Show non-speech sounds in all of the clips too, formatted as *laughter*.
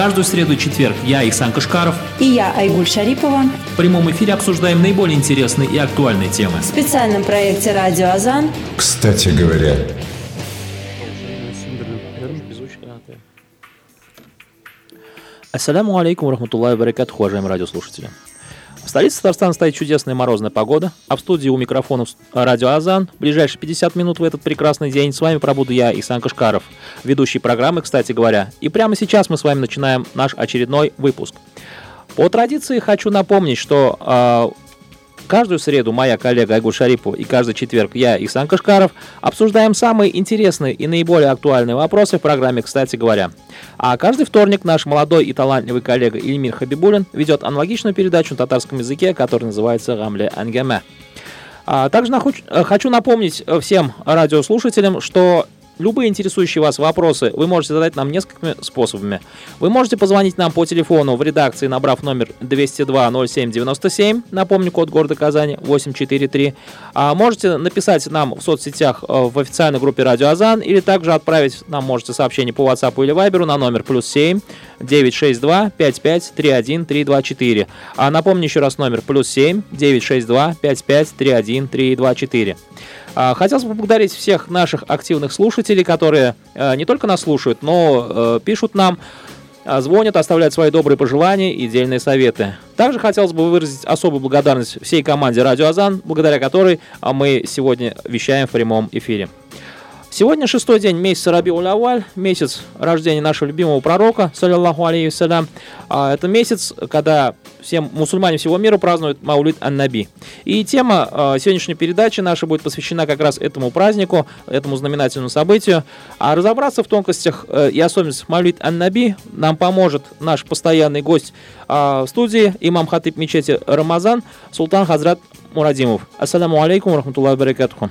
Каждую среду и четверг я, Ихсан Кашкаров и я, Айгуль Шарипова в прямом эфире обсуждаем наиболее интересные и актуальные темы. В специальном проекте «Радио Азан». Кстати говоря, Ассаляму алейкум, рахматуллахи баракат, уважаемые радиослушатели. В столице Татарстана стоит чудесная морозная погода, а в студии у микрофонов радио Азан в ближайшие 50 минут в этот прекрасный день с вами пробуду я, Исан Кашкаров, ведущий программы, кстати говоря. И прямо сейчас мы с вами начинаем наш очередной выпуск. По традиции хочу напомнить, что э, Каждую среду моя коллега Айгуль Шарипова и каждый четверг я, Исан Кашкаров, обсуждаем самые интересные и наиболее актуальные вопросы в программе «Кстати говоря». А каждый вторник наш молодой и талантливый коллега Ильмир Хабибулин ведет аналогичную передачу на татарском языке, которая называется «Гамле Ангеме». А также хочу напомнить всем радиослушателям, что Любые интересующие вас вопросы вы можете задать нам несколькими способами. Вы можете позвонить нам по телефону в редакции, набрав номер 202-07-97, напомню, код города Казани 843. А можете написать нам в соцсетях э, в официальной группе Радио Азан или также отправить нам можете сообщение по WhatsApp или Viber на номер плюс 7 962 55 31 324. А напомню еще раз номер плюс 7 962 55 31 324. А, хотелось бы поблагодарить всех наших активных слушателей, которые э, не только нас слушают, но э, пишут нам, а, звонят, оставляют свои добрые пожелания и дельные советы. Также хотелось бы выразить особую благодарность всей команде «Радио Азан», благодаря которой а, мы сегодня вещаем в прямом эфире. Сегодня шестой день месяца Раби Уляваль, месяц рождения нашего любимого пророка, саллиллаху алейхиссалям. А, это месяц, когда все мусульмане всего мира празднуют Маулид Ан-Наби. И тема а, сегодняшней передачи наша будет посвящена как раз этому празднику, этому знаменательному событию. А разобраться в тонкостях э, и особенностях Маулид Ан-Наби нам поможет наш постоянный гость а, в студии, имам хатиб мечети Рамазан, Султан Хазрат Мурадимов. Ассаламу алейкум, рахматуллахи баракатуху.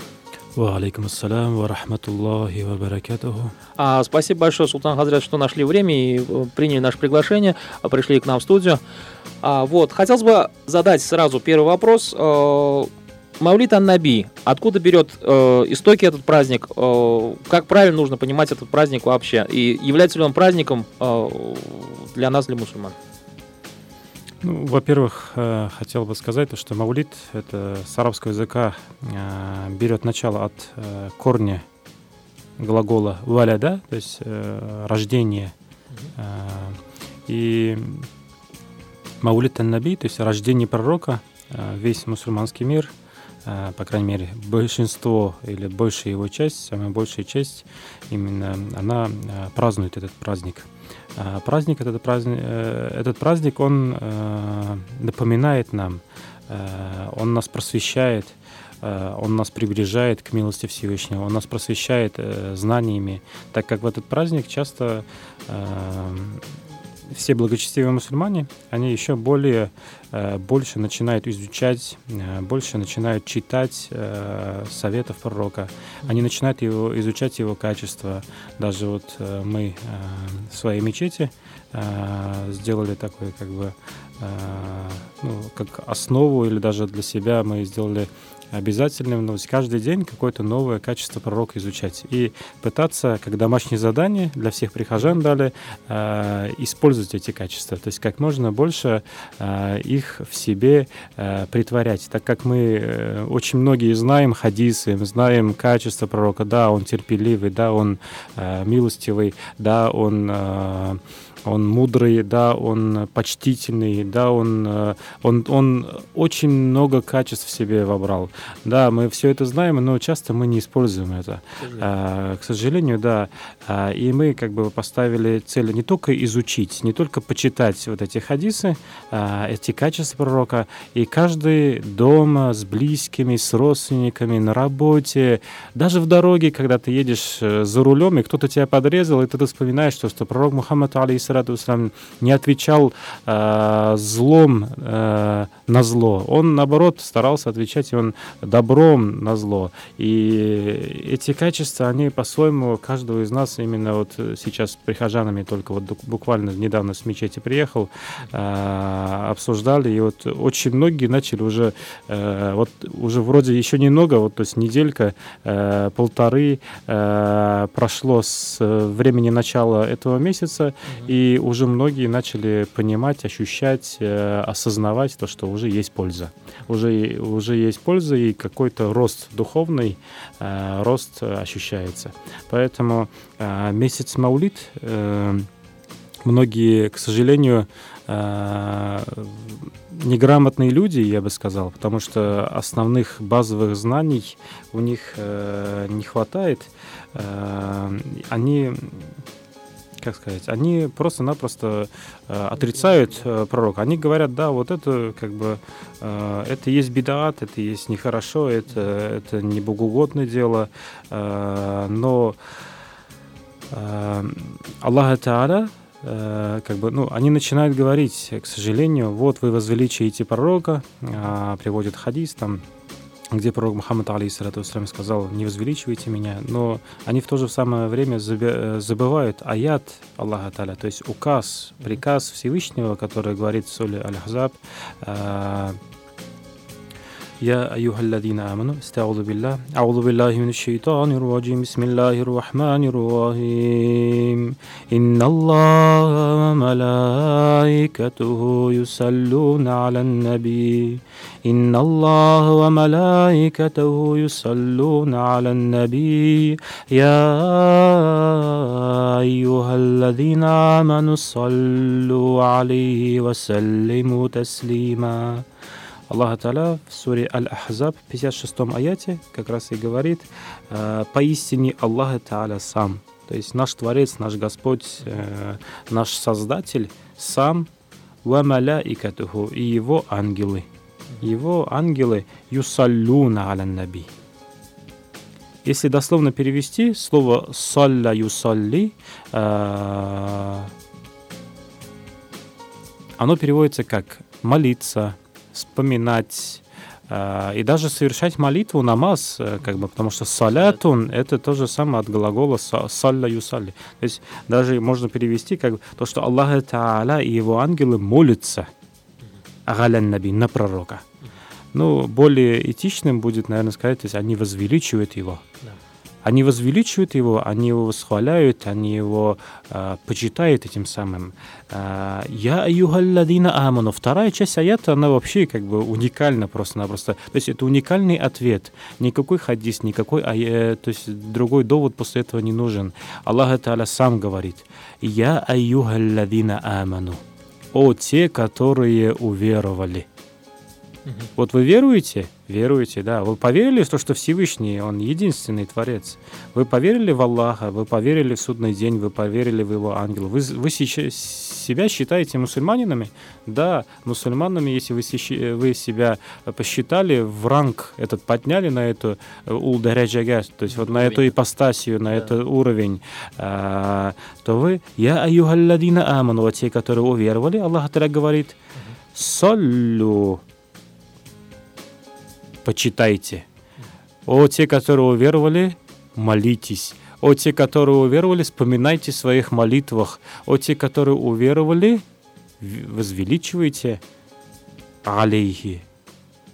Валейкум ассалям ва рахматуллахи ва баракатуху. А, спасибо большое, Султан Хазрят, что нашли время и э, приняли наше приглашение, а, пришли к нам в студию. А, вот, хотелось бы задать сразу первый вопрос. Э, Маулит Ан-Наби, откуда берет э, истоки этот праздник? Э, как правильно нужно понимать этот праздник вообще? И является ли он праздником э, для нас, для мусульман? Ну, во-первых, э, хотел бы сказать, что маулит это с арабского языка э, берет начало от э, корня глагола валяда, то есть рождение. И маулит ан-наби, то есть рождение пророка, весь мусульманский мир, по крайней мере, большинство или большая его часть, самая большая часть, именно она празднует этот праздник – праздник, этот праздник, э, этот праздник, он э, напоминает нам, э, он нас просвещает, он нас приближает к милости Всевышнего, он нас просвещает знаниями, так как в этот праздник часто все благочестивые мусульмане, они еще более, э, больше начинают изучать, э, больше начинают читать э, советов пророка. Они начинают его, изучать его качество. Даже вот мы в своей мечети сделали такой как бы ну, как основу или даже для себя мы сделали обязательным ну, каждый день какое-то новое качество пророка изучать. И пытаться, как домашнее задание для всех прихожан дали, э, использовать эти качества, то есть как можно больше э, их в себе э, притворять, так как мы э, очень многие знаем хадисы, знаем качество пророка, да, он терпеливый, да, он э, милостивый, да, он э, он мудрый, да, он почтительный, да, он, э, он, он очень много качеств в себе вобрал. Да, мы все это знаем, но часто мы не используем это. А, к сожалению, да. А, и мы как бы поставили цель не только изучить, не только почитать вот эти хадисы, а, эти качества пророка, и каждый дома с близкими, с родственниками, на работе, даже в дороге, когда ты едешь э, за рулем, и кто-то тебя подрезал, и ты вспоминаешь, что, что пророк Мухаммад, алейхиссалам, алейхиссалату не отвечал э, злом э, на зло. Он, наоборот, старался отвечать он добром на зло. И эти качества, они по-своему каждого из нас именно вот сейчас прихожанами только вот буквально недавно с мечети приехал, э, обсуждали, и вот очень многие начали уже, э, вот уже вроде еще немного, вот то есть неделька, э, полторы э, прошло с времени начала этого месяца, mm-hmm. и И уже многие начали понимать, ощущать, э, осознавать то, что уже есть польза. Уже, уже есть польза и какой-то рост духовный, э, рост ощущается. Поэтому э, месяц Маулит многие, к сожалению, неграмотные люди, я бы сказал, потому что основных базовых знаний у них не хватает. Они как сказать, они просто-напросто э, отрицают э, пророка. Они говорят, да, вот это как бы э, это есть бедаат, это есть нехорошо, это, это не богоугодное дело, э, но э, Аллах Та'аля э, как бы, ну, они начинают говорить, к сожалению, вот вы возвеличиваете пророка, э, приводят хадис там, где пророк Мухаммад, алейхиссалату сказал, не возвеличивайте меня, но они в то же самое время э, забывают аят Аллаха Таля, то есть указ, приказ Всевышнего, который говорит в Соле Аль-Хазаб, э, يا أيها الذين آمنوا استعوذ بالله أعوذ بالله من الشيطان الرجيم بسم الله الرحمن الرحيم إن الله وملائكته يصلون على النبي إن الله وملائكته يصلون على النبي يا أيها الذين آمنوا صلوا عليه وسلموا تسليما Аллах Таля в суре Аль-Ахзаб, 56 аяте, как раз и говорит, «Э, поистине Аллах Та'аля сам, то есть наш Творец, наш Господь, э, наш Создатель сам, ва маляикатуху, и его ангелы. его ангелы юсаллюна аля наби. Если дословно перевести, слово «салля юсалли» э, оно переводится как «молиться», вспоминать э, и даже совершать молитву, намаз, э, как бы, потому что салятун — это то же самое от глагола салля юсалли. То есть даже можно перевести как то, что Аллах Та'аля и его ангелы молятся агалян наби, на пророка. Ну, более этичным будет, наверное, сказать, то есть они возвеличивают его. Да. Они возвеличивают его, они его восхваляют, они его э, почитают этим самым. А, Я аюгалладина аману. Вторая часть аята, она вообще как бы уникальна просто-напросто. То есть это уникальный ответ. Никакой хадис, никакой, а, то есть другой довод после этого не нужен. Аллах Та'аля сам говорит. Я аюгалладина аману. О те, которые уверовали. Угу. Вот вы веруете? Веруете, да. Вы поверили в то, что Всевышний, Он единственный Творец. Вы поверили в Аллаха, вы поверили в судный день, вы поверили в Его ангела. Вы, вы сейчас, себя считаете мусульманинами? Да, мусульманами, если вы, вы себя посчитали, в ранг этот подняли на эту э, улдараджага, то есть вот на эту ипостасию, на да. этот уровень, а, то вы, я аюгалладина аману, те, которые уверовали, Аллах говорит, соллю почитайте. О, те, которые уверовали, молитесь. О, те, которые уверовали, вспоминайте в своих молитвах. О, те, которые уверовали, возвеличивайте алейхи.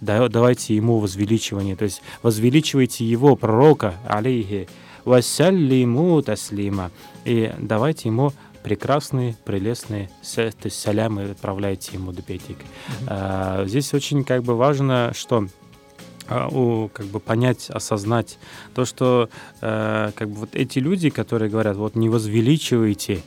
Давайте ему возвеличивание, то есть возвеличивайте его, пророка, алейхи. Вассалиму таслима. И давайте ему прекрасные, прелестные салямы отправляйте ему до петик. Mm-hmm. А, здесь очень как бы важно, что как бы понять, осознать то, что э, как бы вот эти люди, которые говорят, вот не возвеличивайте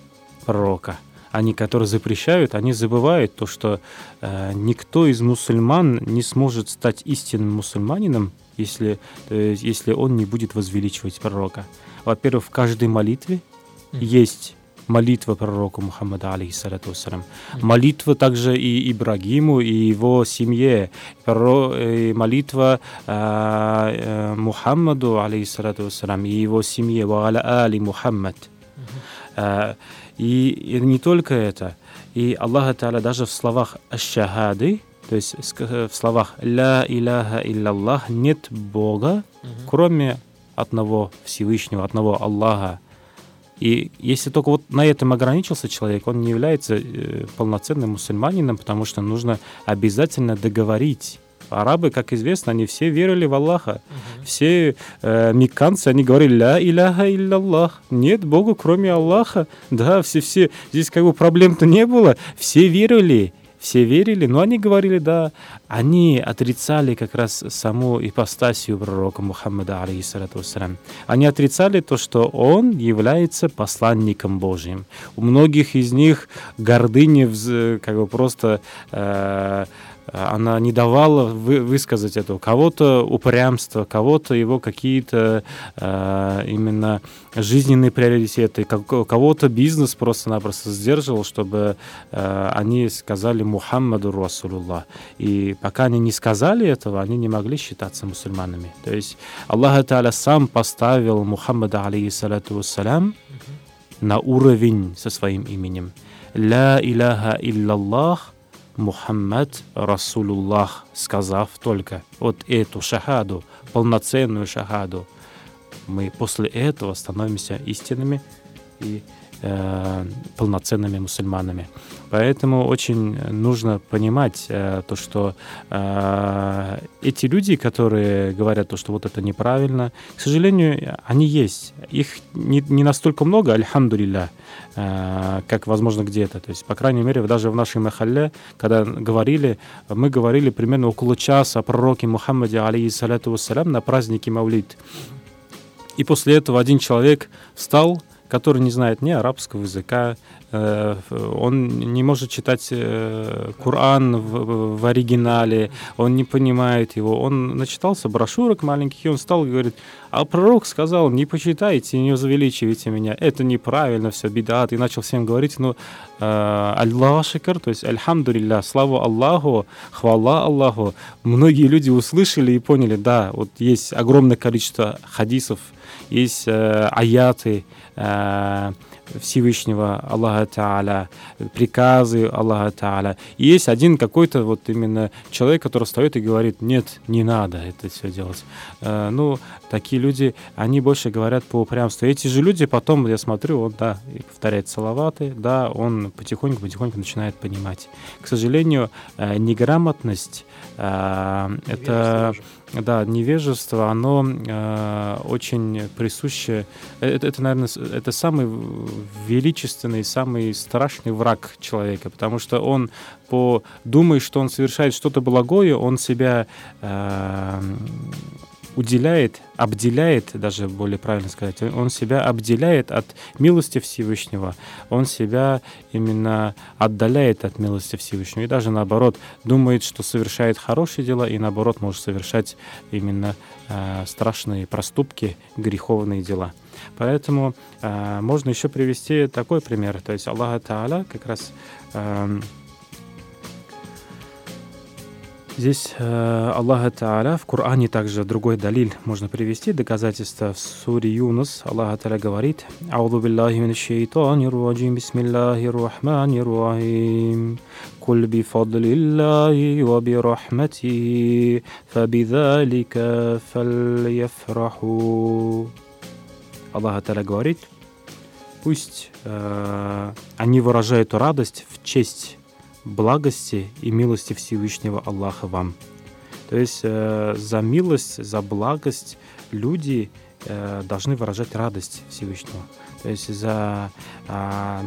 пророка, они, которые запрещают, они забывают то, что э, никто из мусульман не сможет стать истинным мусульманином, если, э, если он не будет возвеличивать пророка. Во-первых, в каждой молитве mm-hmm. есть молитва пророку Мухаммада, алейхиссалату вассалам. Молитва также и Ибрагиму, и его семье. И молитва э, э, Мухаммаду, алейхиссалату вассалам, и его семье. Ва аля али Мухаммад. Э, и, и не только это. И Аллах Та'аля даже в словах «Аш-шахады», то есть в словах «Ля иляха илляллах» нет Бога, кроме одного Всевышнего, одного Аллаха. И если только вот на этом ограничился человек, он не является э, полноценным мусульманином, потому что нужно обязательно договорить Арабы, как известно, они все верили в Аллаха. Все э, мекканцы, они говорили, ля иляха илляллах. Нет Бога, кроме Аллаха. Да, все-все. Здесь как бы проблем-то не было. Все верили все верили, но они говорили, да, они отрицали как раз саму ипостасию пророка Мухаммада, алейхиссалату Они отрицали то, что он является посланником Божьим. У многих из них гордыня как бы просто э, она не давала вы, высказать этого. Кого-то упрямство, кого-то его какие-то э, именно жизненные приоритеты, кого-то бизнес просто-напросто сдерживал, чтобы э, они сказали Мухаммаду Расулуллах. И пока они не сказали этого, они не могли считаться мусульманами. То есть Аллах Та'аля сам поставил Мухаммада, алейхиссалату вассалям, на уровень со своим именем. Ля иляха иллаллах – Мухаммад Расулуллах, сказав только вот эту шахаду, полноценную шахаду, мы после этого становимся истинными и э, полноценными мусульманами. Поэтому очень нужно понимать э, то, что э, эти люди, которые говорят то, что вот это неправильно, к сожалению, они есть. Их не, не настолько много, альхамдулилля, э, как, возможно, где-то. То есть, по крайней мере, даже в нашей махалле, когда говорили, мы говорили примерно около часа о пророке Мухаммаде, алейхиссалату вассалям, на празднике Маулид. И после этого один человек встал, который не знает ни арабского языка, э, он не может читать э, Коран в, в оригинале, он не понимает его. Он начитался брошюрок маленьких, и он стал и говорит, а пророк сказал, не почитайте, не возвеличивайте меня, это неправильно, все, бедат. И начал всем говорить, ну, э, Аллах шикар, то есть, альхамдулилля, слава Аллаху, хвала Аллаху. Многие люди услышали и поняли, да, вот есть огромное количество хадисов, есть аяты, Э, Всевышнего Аллаха Та'аля, приказы Аллаха Та'аля. И есть один какой-то вот именно человек, который встает и говорит, нет, не надо это все делать. Э, ну, такие люди, они больше говорят по упрямству. Эти же люди потом, я смотрю, он, да, повторяет салаваты, да, он потихоньку-потихоньку начинает понимать. К сожалению, э, неграмотность это да, невежество, оно э, очень присуще. Это, это, наверное, это самый величественный, самый страшный враг человека, потому что он по думает, что он совершает что-то благое, он себя э, уделяет, обделяет, даже более правильно сказать, он себя обделяет от милости Всевышнего, он себя именно отдаляет от милости Всевышнего, и даже наоборот думает, что совершает хорошие дела, и наоборот может совершать именно э, страшные проступки, греховные дела. Поэтому э, можно еще привести такой пример, то есть Аллах Та'аля как раз э, Здесь э, Аллах Та'аля в Коране также другой далиль можно привести, доказательство в суре Юнус. Аллах Та'аля говорит «Ауду биллахи мин шейтанир раджим, бисмиллахир рахманир рахим, куль би фадлиллахи ва би рахмати, фабидалика фальяфраху». Аллах Та'аля говорит, пусть э, они выражают радость в честь благости и милости Всевышнего Аллаха вам. То есть э, за милость, за благость люди э, должны выражать радость Всевышнего. То есть за э,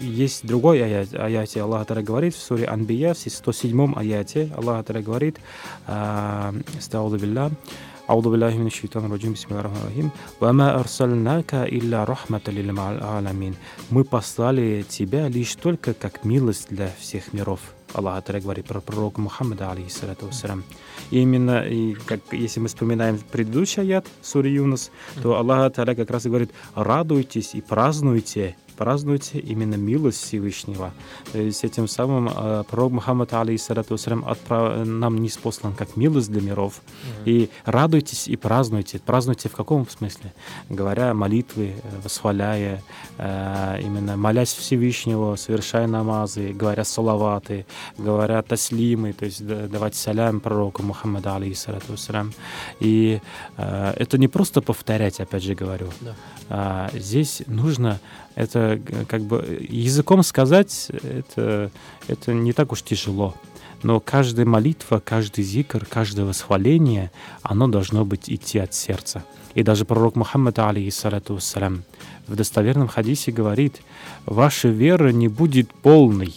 есть другой аят, аяте Аллах Тара говорит в суре Анбия, в 107 аяте Аллах Тара говорит, «Астауду билля, أعوذ بالله من الشيطان الرجيم بسم الله الرحمن الرحيم وما أرسلناك إلا رحمة للعالمين Мы послали тебя лишь только как милость для всех миров. Аллах Таля говорит про пророка Мухаммада, алейхиссалату вассалям. И именно, и как, если мы вспоминаем предыдущий аят, сури Юнус, то Аллах Таля как раз и говорит, радуйтесь и празднуйте празднуйте именно милость Всевышнего. С этим самым э, пророк Мухаммад, алейхиссалату отправ... нам не спослан как милость для миров. Mm-hmm. И радуйтесь и празднуйте. Празднуйте в каком смысле? Говоря молитвы, э, восхваляя, э, именно молясь Всевышнего, совершая намазы, говоря салаваты, говоря таслимы, то есть давать салям пророку Мухаммаду, алейхиссалату И это не просто повторять, опять же говорю. Yeah. А, здесь нужно это как бы языком сказать, это, это не так уж тяжело. но каждая молитва, каждый зикр, каждое восхваление, оно должно быть идти от сердца. И даже пророк Мухаммад, алейхиссалату вассалям, в достоверном хадисе говорит, «Ваша вера не будет полной,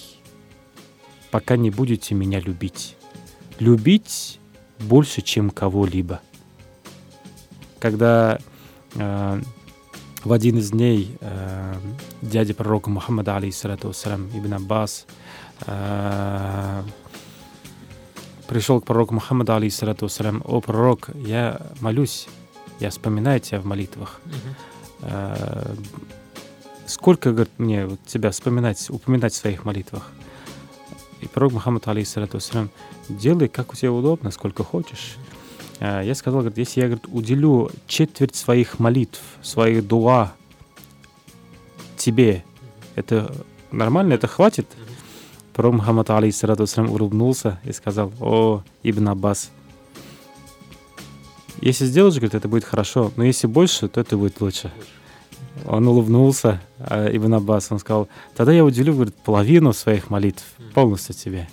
пока не будете меня любить. Любить больше, чем кого-либо». Когда э, в один из дней э, дядя пророка Мухаммада, алейхиссалату вассалям, Ибн Аббас, э, пришел к пророку Мухаммаду, алейхиссалату вассалям, «О, пророк, я молюсь, я вспоминаю тебя в молитвах. Э, сколько, говорит, мне вот тебя вспоминать, упоминать в своих молитвах? И пророк Мухаммад, алейхиссалату вассалям, делай, как у тебя удобно, сколько хочешь. Э, я сказал, говорит, если я говорит, уделю четверть своих молитв, своих дуа тебе, это нормально, это хватит? Пророк Мухаммад, алейхиссалату улыбнулся и сказал, о, Ибн Аббас, если сделаешь, говорит, это будет хорошо, но если больше, то это будет лучше. Он улыбнулся, а Ибн Аббас, он сказал, тогда я уделю, говорит, половину своих молитв полностью тебе.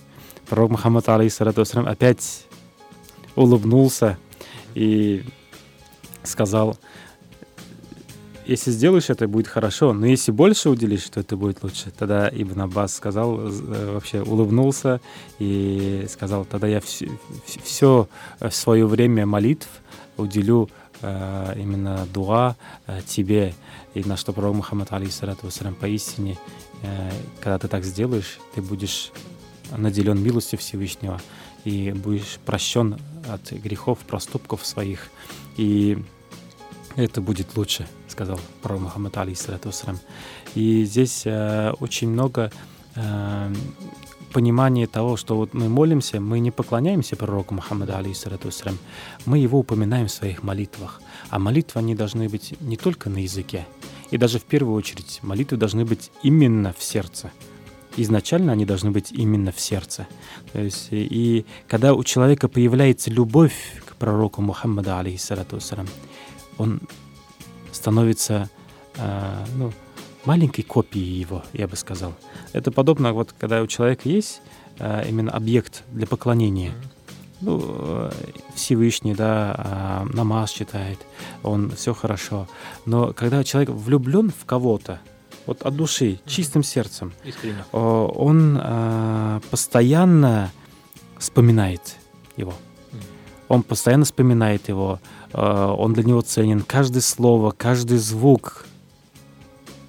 Пророк Мухаммад, алейхиссалату опять улыбнулся и сказал, если сделаешь это, будет хорошо, но если больше уделишь, то это будет лучше. Тогда Ибн Аббас сказал, э, вообще улыбнулся и сказал, тогда я все, все свое время молитв уделю э, именно дуа э, тебе. И на что пророк Мухаммад, алейхиссалату вассалям, поистине, когда ты так сделаешь, ты будешь наделен милостью Всевышнего и будешь прощен от грехов, проступков своих. И это будет лучше, сказал пророк Мухаммад, алейхиссалату. И здесь э, очень много э, понимание того, что вот мы молимся, мы не поклоняемся пророку Мухаммаду, алейхиссалату мы его упоминаем в своих молитвах. А молитвы, они должны быть не только на языке, и даже в первую очередь молитвы должны быть именно в сердце. Изначально они должны быть именно в сердце. То есть, и когда у человека появляется любовь к пророку Мухаммаду, алейхиссалату он становится э, ну, маленькой копией его, я бы сказал. Это подобно, вот когда у человека есть э, именно объект для поклонения. Ну, э, Всевышний, да, э, намаз читает, он все хорошо. Но когда человек влюблен в кого-то, вот от души, чистым сердцем, Искренне. он э, постоянно вспоминает его. Он постоянно вспоминает его, э, он для него ценен. Каждое слово, каждый звук,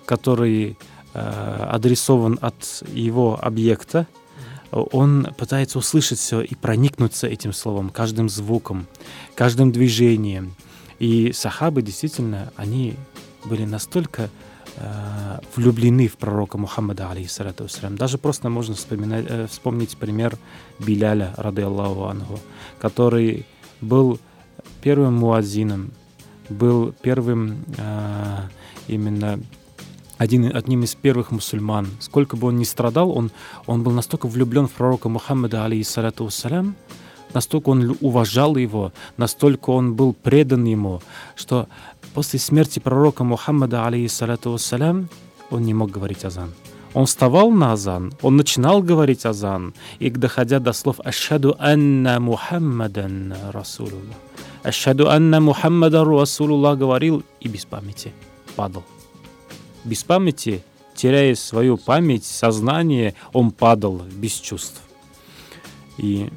который э, адресован от его объекта, он пытается услышать все и проникнуться этим словом, каждым звуком, каждым движением. И сахабы действительно, они были настолько влюблены в пророка Мухаммада, алейхиссалату Даже просто можно вспоминать, э, вспомнить пример Биляля, рады Аллаху Анху, который был первым муазином, был первым э, именно один, одним из первых мусульман. Сколько бы он ни страдал, он, он был настолько влюблен в пророка Мухаммада, алейхиссалату вассалям, настолько он уважал его, настолько он был предан ему, что после смерти пророка Мухаммада, алейхиссалату вассалям, он не мог говорить азан. Он вставал на азан, он начинал говорить азан, и доходя до слов «Ашхаду анна Мухаммадан Расулуллах», «Ашхаду анна Мухаммадан Расулуллах» говорил и без памяти падал без памяти, теряя свою память, сознание, он падал без чувств. И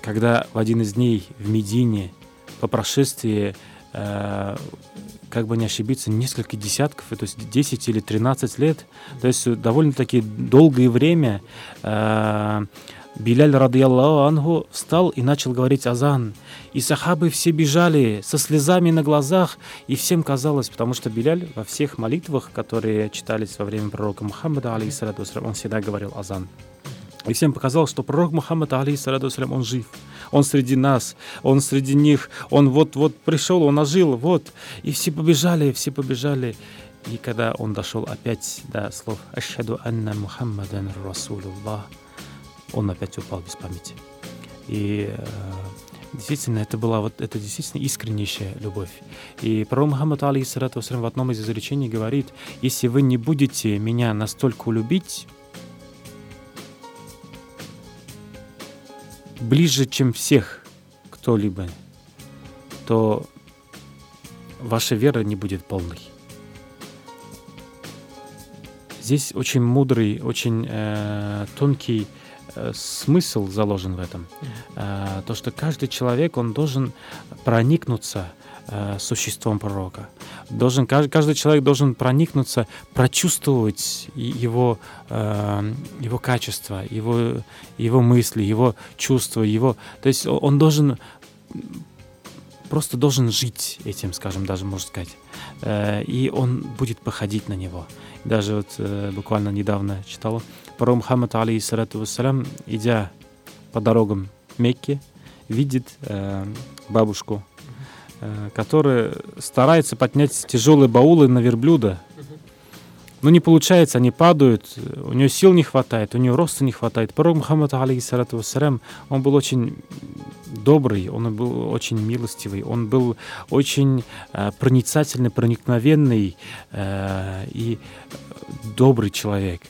когда в один из дней в Медине по прошествии, как бы не ошибиться, несколько десятков, то есть 10 или 13 лет, то есть довольно-таки долгое время э, Биляль, радиаллаху ангу, встал и начал говорить азан. И сахабы все бежали со слезами на глазах, и всем казалось, потому что Биляль во всех молитвах, которые читались во время пророка Мухаммада, он всегда говорил азан. И всем показалось, что пророк Мухаммад, алейхиссалату он жив. Он среди нас, он среди них, он вот-вот пришел, он ожил, вот. И все побежали, все побежали. И когда он дошел опять до слов «Ашхаду анна Мухаммадан Расулуллах», он опять упал без памяти. И э, действительно, это была вот это действительно искреннейшая любовь. И пророк Мухаммад, алейхиссалату в одном из изречений говорит, если вы не будете меня настолько любить, ближе, чем всех кто-либо, то ваша вера не будет полной. Здесь очень мудрый, очень э, тонкий э, смысл заложен в этом. Э, то, что каждый человек, он должен проникнуться э, существом пророка. Должен, каждый, каждый человек должен проникнуться, прочувствовать его, э, его качество, его, его мысли, его чувства, его... То есть он должен просто должен жить этим, скажем, даже можно сказать. Э, и он будет походить на него. Даже вот э, буквально недавно читал, пророк Мухаммад, алейхиссалату вассалям, идя по дорогам Мекки, видит бабушку, э, которая старается поднять тяжелые баулы на верблюда. Но не получается, они падают, у нее сил не хватает, у нее роста не хватает. Пророк Мухаммад, алейхиссалату вассалям, он был очень добрый, он был очень милостивый, он был очень э, проницательный, проникновенный э, и добрый человек.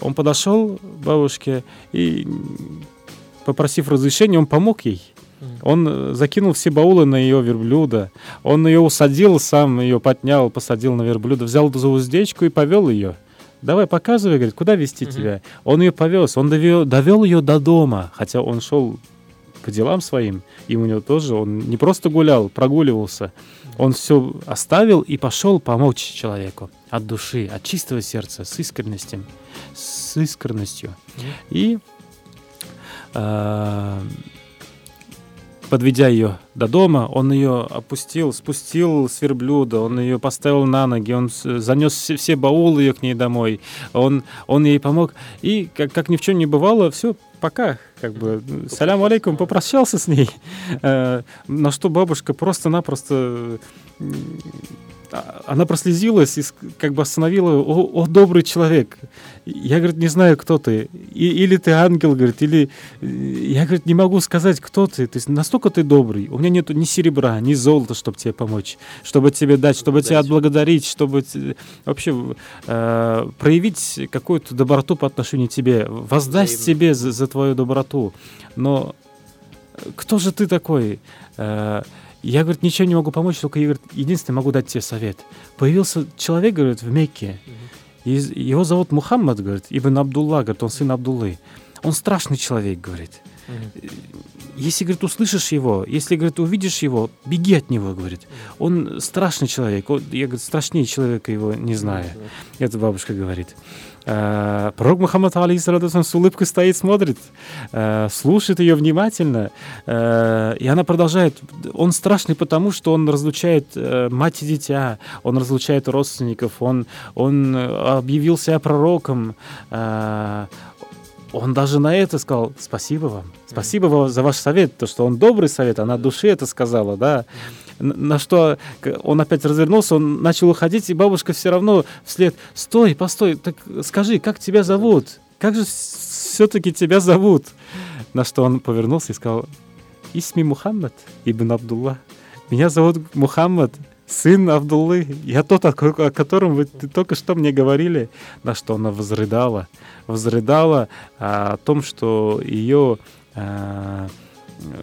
Он подошел к бабушке и, попросив разрешения, он помог ей. Он закинул все баулы на ее верблюда. Он ее усадил, сам ее поднял, посадил на верблюда, взял за уздечку и повел ее. Давай, показывай, говорит, куда вести uh-huh. тебя? Он ее повез, он довел, довел ее до дома, хотя он шел по делам своим, и у него тоже, он не просто гулял, прогуливался, он все оставил и пошел помочь человеку от души, от чистого сердца, с искренностью, с искренностью. И э, подведя ее до дома, он ее опустил, спустил с верблюда, он ее поставил на ноги, он занес все, баулы ее к ней домой, он, он ей помог. И, как, как ни в чем не бывало, все, пока, как бы, салям алейкум, попрощался с ней. Э, на что бабушка просто-напросто она прослезилась и как бы остановила, о, о, добрый человек. Я, говорит, не знаю, кто ты. И, или ты ангел, говорит, или... Я, говорит, не могу сказать, кто ты. То есть настолько ты добрый. У меня нету ни серебра, ни золота, чтобы тебе помочь, чтобы тебе дать, чтобы дать. тебя отблагодарить, чтобы вообще э, проявить какую-то доброту по отношению к тебе, воздасть тебе за, за твою доброту. Но кто же ты такой? Э, я, говорит, ничем не могу помочь, только я, говорит, единственное, могу дать тебе совет. Появился человек, говорит, в Мекке, и его зовут Мухаммад, говорит, Ибн Абдулла, говорит, он сын Абдуллы. Он страшный человек, говорит. Если, говорит, услышишь его, если, говорит, увидишь его, беги от него, говорит. Он страшный человек. Он, я, говорит, страшнее человека его не знаю. Это бабушка говорит. Э, пророк Мухаммад, алейхиссалату с улыбкой стоит, смотрит, э, слушает ее внимательно, э, и она продолжает. Он страшный потому, что он разлучает мать и дитя, он разлучает родственников, он, он объявил себя пророком, он даже на это сказал спасибо вам, спасибо вам за ваш совет, то, что он добрый совет, она от души это сказала, да на что он опять развернулся, он начал уходить, и бабушка все равно вслед, стой, постой, так скажи, как тебя зовут? Как же все-таки тебя зовут? На что он повернулся и сказал, Исми Мухаммад ибн Абдулла. Меня зовут Мухаммад, сын Абдуллы. Я тот, о котором вы только что мне говорили. На что она возрыдала. Возрыдала а, о том, что ее а,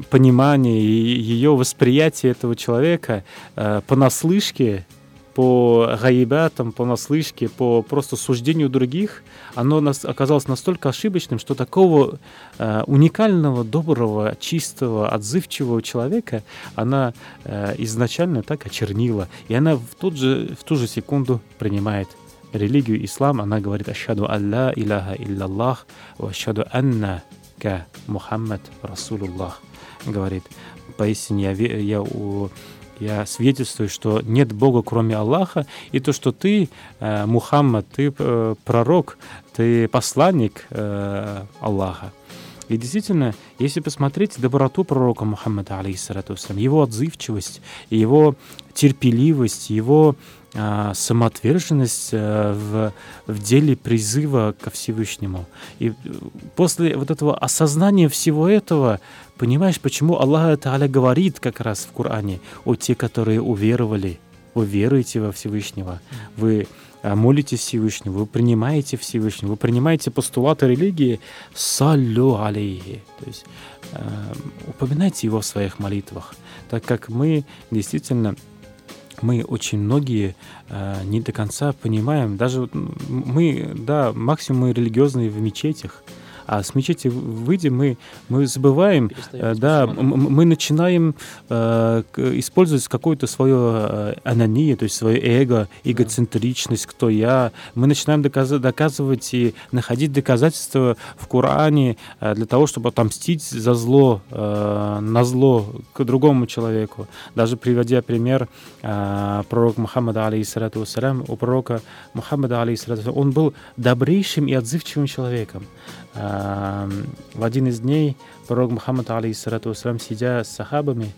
понимание и ее восприятие этого человека э, понаслышке, по гаибатам, по наслышке, по просто суждению других, оно нас оказалось настолько ошибочным, что такого э, уникального, доброго, чистого, отзывчивого человека она э, изначально так очернила. И она в, тот же, в ту же секунду принимает религию ислам. Она говорит «Ашхаду алла илляха иллаллах, ашхаду анна ка Мухаммад Расулуллах, говорит, поистине я, я, я свидетельствую, что нет Бога, кроме Аллаха, и то, что ты, э, Мухаммад, ты э, пророк, ты посланник э, Аллаха. И действительно, если посмотреть доброту пророка Мухаммада, алейхиссалату его отзывчивость, его терпеливость, его а, самоотверженность а, в, в деле призыва ко Всевышнему. И э, после вот этого осознания всего этого, понимаешь, почему Аллах Та'аля говорит как раз в Коране о те, которые уверовали, вы веруете во Всевышнего, вы молитесь Всевышнему, вы принимаете Всевышнего, вы принимаете постулаты религии, саллю алейхи. То есть упоминайте его в своих молитвах, так как мы действительно мы очень многие э, не до конца понимаем, даже мы, да, максимум мы религиозные в мечетях, а с мечети выйдем, мы, мы забываем, э, да, мы начинаем э, использовать какое-то свое э, аноние, то есть свое эго, эгоцентричность, кто я. Мы начинаем доказывать, доказывать и находить доказательства в Коране э, для того, чтобы отомстить за зло, э, на зло к другому человеку. Даже приводя пример э, пророка Мухаммада, алейхиссалату вассалям, у пророка Мухаммада, алейхиссалату он был добрейшим и отзывчивым человеком. Эм, в один из дней пророк Мухаммад, алейхиссалату сидя с сахабами,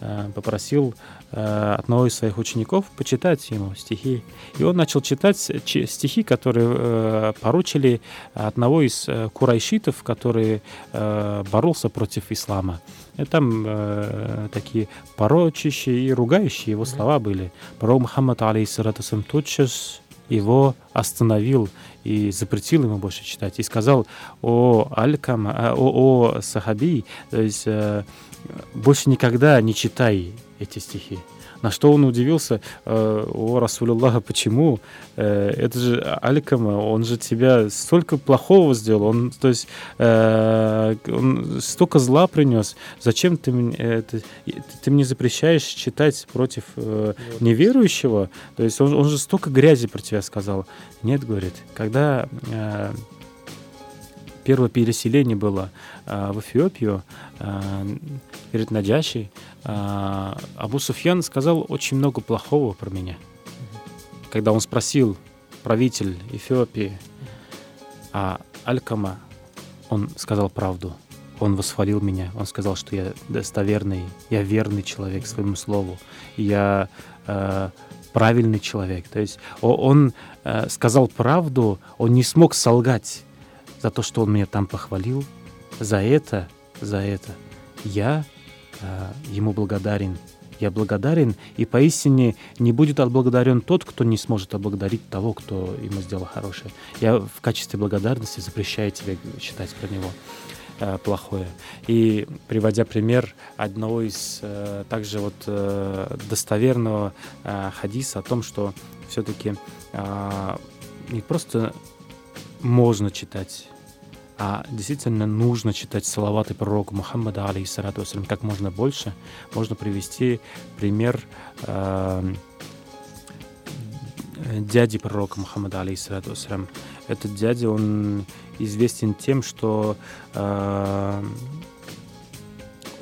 э, попросил э, одного из своих учеников почитать ему стихи. И он начал читать стихи, которые э, поручили одного из курайшитов, который боролся против ислама. И там э, такие порочащие и ругающие его слова были. Пророк Мухаммад, алейхиссалату тотчас его остановил и запретил ему больше читать. И сказал о Алькам, о, о Сахаби, то есть э, больше никогда не читай эти стихи. На что он удивился, э, о, Расулюллаха, почему? Э, это же Аликама, он же тебя столько плохого сделал, он, то есть, э, он столько зла принес. Зачем ты, ты, ты мне запрещаешь читать против неверующего? То есть он, он же столько грязи про тебя сказал. Нет, говорит, когда первое переселение было в Эфиопию, перед Надящей, а, Абу Суфьян сказал очень много плохого про меня. Когда он спросил правитель Эфиопии, а Алькама, он сказал правду. Он восхвалил меня. Он сказал, что я достоверный, я верный человек своему слову. Я э, правильный человек. То есть он э, сказал правду, он не смог солгать за то, что он меня там похвалил. За это, за это я Э, ему благодарен. Я благодарен, и поистине не будет отблагодарен тот, кто не сможет отблагодарить того, кто ему сделал хорошее. Я в качестве благодарности запрещаю тебе считать про него э, плохое. И приводя пример одного из э, также вот э, достоверного э, хадиса о том, что все-таки э, не просто можно читать а действительно нужно читать салаваты пророка Мухаммада, алейхиссалату вассалям, как можно больше. Можно привести пример э, дяди пророка Мухаммада, алейхиссалату вассалям. Этот дядя, он известен тем, что э,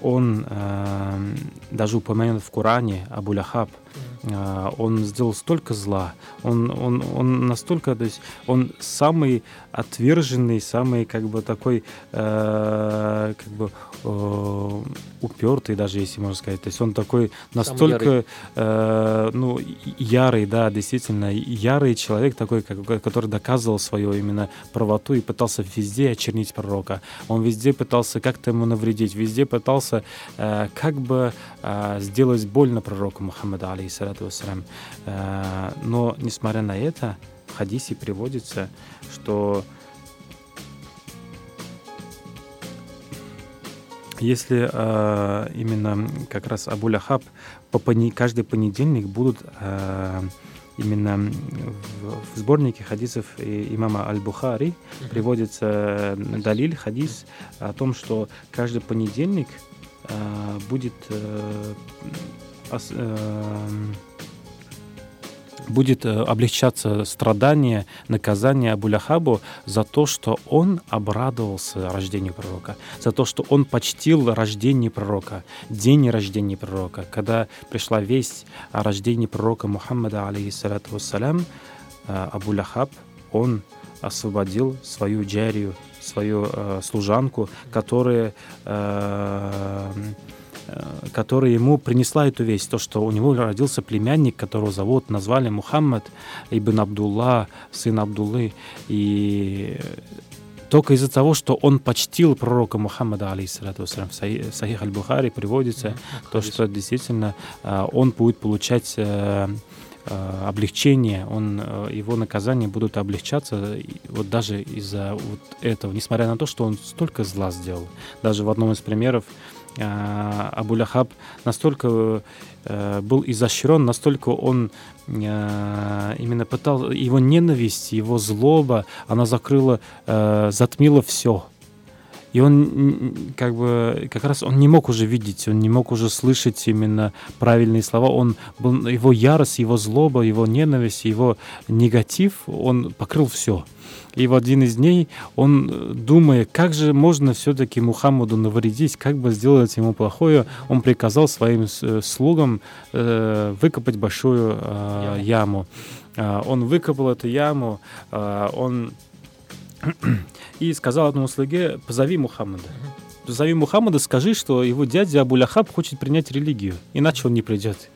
он э, даже упомянут в Коране Абу Лахаб, э, он сделал столько зла, он, он, он настолько, то есть он самый отверженный, самый как бы такой, э, как бы э, упертый даже, если можно сказать. То есть он такой настолько, э, ну, ярый, да, действительно, ярый человек такой, как, который доказывал свою именно правоту и пытался везде очернить пророка. Он везде пытался как-то ему навредить, везде пытался э, как бы э, сделать больно пророку Мухаммаду, алейхиссалату вассалям. Э, но, несмотря на это, в хадисе приводится, что если э, именно как раз Абу Ляхаб по пони, каждый понедельник будут э, именно в, в сборнике хадисов имама Аль-Бухари приводится Далиль, хадис о том, что каждый понедельник э, будет э, э, будет э, облегчаться страдание, наказание Абуляхабу за то, что он обрадовался рождению пророка, за то, что он почтил рождение пророка, день рождения пророка. Когда пришла весть о рождении пророка Мухаммада, алейхиссалату вассалям, э, Абуляхаб, он освободил свою джарию, свою э, служанку, которая э, которая ему принесла эту весть, то, что у него родился племянник, которого зовут, назвали Мухаммад ибн Абдулла, сын Абдуллы, и только из-за того, что он почтил пророка Мухаммада, алейхиссалату в Сахих аль-Бухари приводится, то, что действительно э, он будет получать э, э, облегчение, он, э, его наказания будут облегчаться вот даже из-за вот этого, несмотря на то, что он столько зла сделал. Даже в одном из примеров Абу Ляхаб настолько был изощрен, настолько он именно пытал, его ненависть, его злоба, она закрыла, затмила все. И он как бы как раз он не мог уже видеть, он не мог уже слышать именно правильные слова. Он был, его ярость, его злоба, его ненависть, его негатив, он покрыл все. И в один из дней он, думая, как же можно все-таки Мухаммаду навредить, как бы сделать ему плохое, он приказал своим э, слугам э, выкопать большую э, яму. Э, он выкопал эту яму, э, он и сказал одному слуге, позови Мухаммада. Позови Мухаммада, скажи, что его дядя Абуляхаб хочет принять религию, иначе он не придет.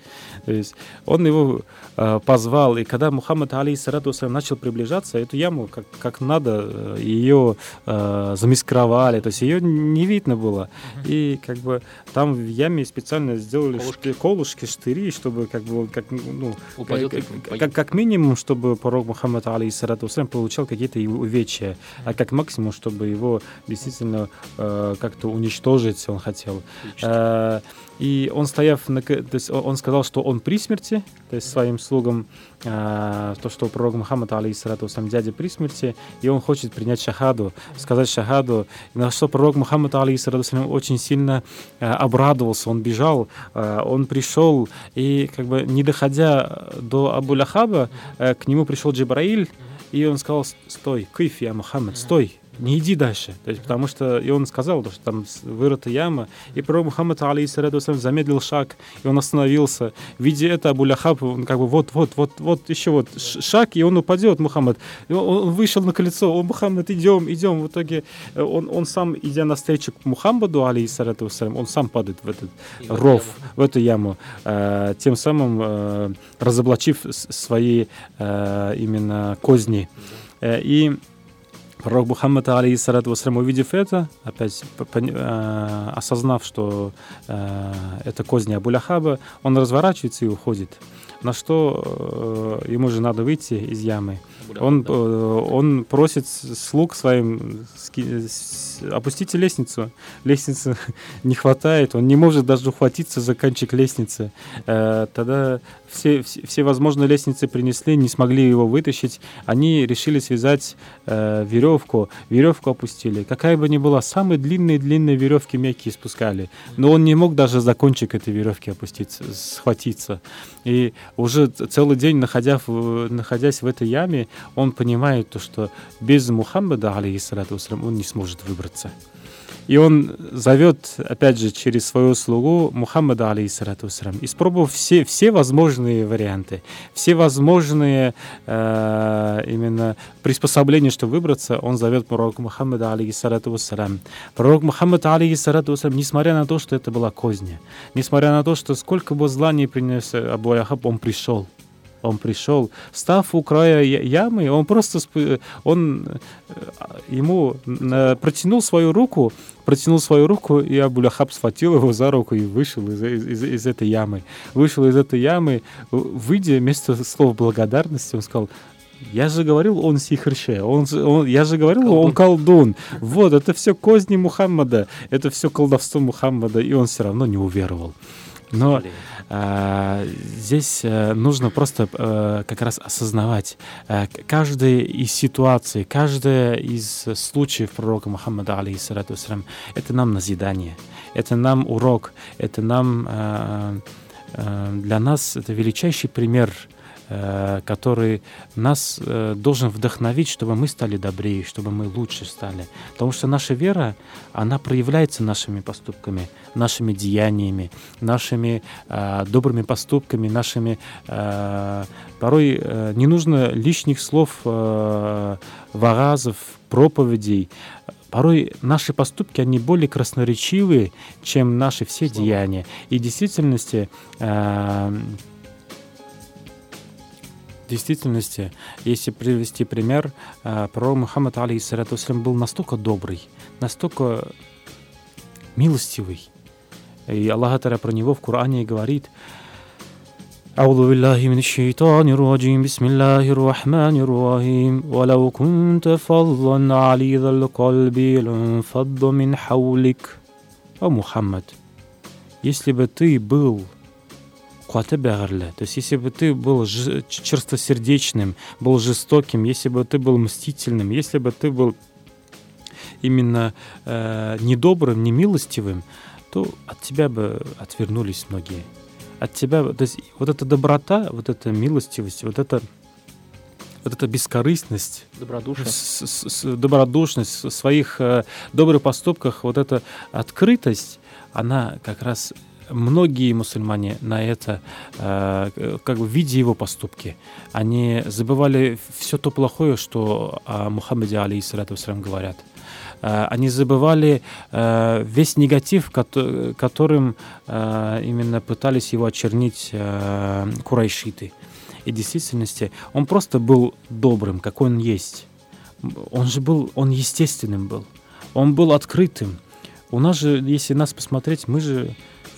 То есть он его э, позвал, и когда Мухаммад алейхиссалату начал приближаться, эту яму как, как надо, э, ее э, замаскировали, то есть ее не видно было. И как бы там в яме специально сделали колышки, колышки штыри, чтобы как бы как, ну, Упадет, как, как, как минимум, чтобы пророк Мухаммад алейхиссалату получал какие-то увечья, а как максимум, чтобы его действительно э, как-то уничтожить он хотел. Э, и он стояв, на, то есть он сказал, что он при смерти, то есть своим слугам, э, то, что пророк Мухаммад, алейхиссалату сам дядя при смерти, и он хочет принять шахаду, сказать шахаду, на что пророк Мухаммад, алейхиссалату очень сильно э, обрадовался, он бежал, э, он пришел, и как бы не доходя до Абу Лахаба, э, к нему пришел Джибраиль, и он сказал, стой, кайф, я Мухаммад, стой, не иди дальше. То есть, потому что, и он сказал, что там вырыта яма, и пророк Мухаммад, алейхиссалату замедлил шаг, и он остановился. Видя это, Абу Ляхаб, он как бы вот, вот, вот, вот, еще вот шаг, и он упадет, Мухаммад. И он, он вышел на колесо, о, Мухаммад, идем, идем. В итоге э, он, он сам, идя навстречу к Мухаммаду, алейхиссалату он сам падает в этот и ров, в эту яму, э, тем самым э, разоблачив свои э, именно козни. Э, и Пророк Мухаммад, алейхиссалату вассалам, увидев это, опять э, осознав, что э, это козни Абуляхаба, он разворачивается и уходит. На что э, ему же надо выйти из ямы. Он, э, он просит слуг своим, опустите лестницу. Лестницы *laughs* не хватает, он не может даже ухватиться за кончик лестницы. Э, тогда все, все, все возможные лестницы принесли, не смогли его вытащить. Они решили связать э, веревку, веревку опустили. Какая бы ни была, самые длинные-длинные веревки мягкие спускали. Но он не мог даже за кончик этой веревки опуститься, схватиться. И уже целый день, находя находясь в этой яме, он понимает то, что без Мухаммада, алейхиссалату он не сможет выбраться. И он зовет, опять же, через свою слугу Мухаммада, алейхиссалату испробовав все, все возможные варианты, все возможные э, именно приспособления, чтобы выбраться, он зовет пророка Мухаммада, алейхиссалату Пророк Мухаммад, алейхиссалату несмотря на то, что это была козня, несмотря на то, что сколько бы зла не принес Абу Ахаб, он пришел он пришел, став у края ямы, он просто, он э, ему протянул свою руку, протянул свою руку, и Абуляхаб схватил его за руку и вышел из, из, из этой ямы. Вышел из этой ямы, выйдя вместо слов благодарности, он сказал, я же говорил, он сихрше. Он, он, я же говорил, колдун. он колдун. Вот, это все козни Мухаммада. Это все колдовство Мухаммада. И он все равно не уверовал. Но э, здесь э, нужно просто э, как раз осознавать э, каждая из ситуаций, каждая из случаев пророка Мухаммада, алейхиссалату это нам назидание, это нам урок, это нам э, э, для нас это величайший пример Э, который нас э, должен вдохновить, чтобы мы стали добрее, чтобы мы лучше стали. Потому что наша вера, она проявляется нашими поступками, нашими деяниями, нашими э, добрыми поступками, нашими... Э, порой э, не нужно лишних слов, э, варазов, проповедей. Порой наши поступки, они более красноречивые, чем наши все деяния. И в действительности э, в действительности, если привести пример, э, пророк Мухаммад, алейхиссалату был настолько добрый, настолько милостивый. И Аллах Таля про него в Коране говорит, أعوذ بالله من الشيطان الرجيم بسم الله الرحمن الرحيم ولو كنت فظا عليذ القلب لانفض من حولك О, Мухаммад, если бы ты был Куатебегарле, то есть если бы ты был черстосердечным, был жестоким, если бы ты был мстительным, если бы ты был именно э, недобрым, немилостивым, то от тебя бы отвернулись многие. От тебя, то есть вот эта доброта, вот эта милостивость, вот эта вот эта бескорыстность, с, с, добродушность в своих э, добрых поступках, вот эта открытость, она как раз многие мусульмане на это, э, как бы видя его поступки, они забывали все то плохое, что о Мухаммаде, алейхиссалату говорят. Э, они забывали э, весь негатив, которым именно пытались его очернить курайшиты. И в действительности он просто был добрым, какой он есть. Он же был, он естественным был. Он был открытым. У нас же, если нас посмотреть, мы же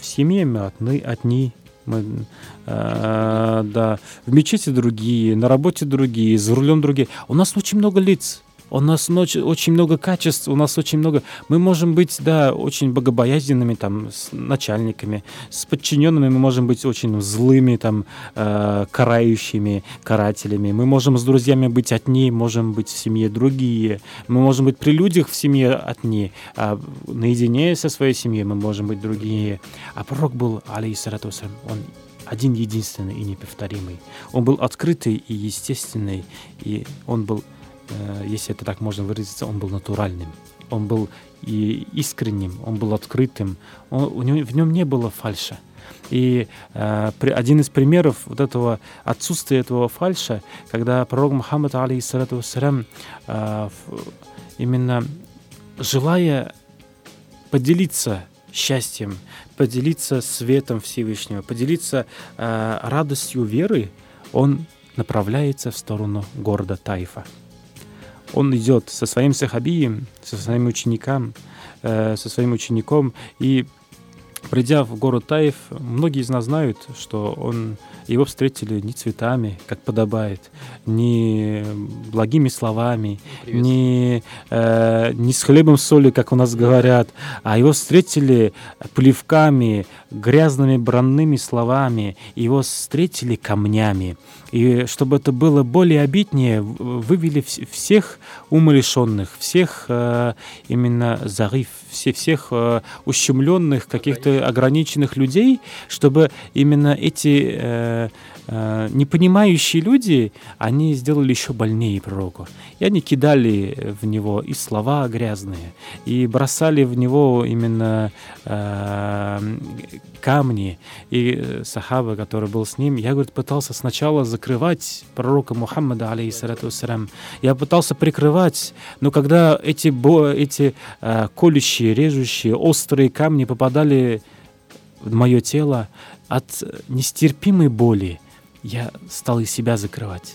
в семье мы одни, одни мы, э, да, в мечети другие, на работе другие, за рулем другие. У нас очень много лиц. У нас очень много качеств, у нас очень много... Мы можем быть, да, очень богобоязненными, там, с начальниками, с подчиненными мы можем быть очень злыми, там, э, карающими, карателями. Мы можем с друзьями быть одни, можем быть в семье другие. Мы можем быть при людях в семье одни, а наедине со своей семьей мы можем быть другие. А пророк был, алейхиссалату он один единственный и неповторимый. Он был открытый и естественный, и он был если это так можно выразиться, он был натуральным. Он был и искренним, он был открытым, он, у него, в нем не было фальша. И э, при, один из примеров вот этого отсутствия этого фальша, когда пророк Мухаммад, алейхиссалату вассалям, э, именно желая поделиться счастьем, поделиться светом Всевышнего, поделиться э, радостью веры, он направляется в сторону города Тайфа он идет со своим сахабием, со своим учеником, э, со своим учеником, и придя в город Таев, многие из нас знают, что он его встретили не цветами, как подобает, не благими словами, не, э, не с хлебом соли, как у нас говорят, а его встретили плевками, грязными бранными словами, его встретили камнями. И чтобы это было более обиднее, вывели всех умалишенных, всех э, именно зариф, все, всех э, ущемленных, каких-то ограниченных людей, чтобы именно эти э, непонимающие люди, они сделали еще больнее пророку. И они кидали в него и слова грязные, и бросали в него именно э, камни. И сахаба, который был с ним, я, говорит, пытался сначала закрывать пророка Мухаммада, алейхиссалату вассалям. Я пытался прикрывать, но когда эти, бо, эти э, колющие, режущие, острые камни попадали в мое тело от нестерпимой боли, я стал и себя закрывать.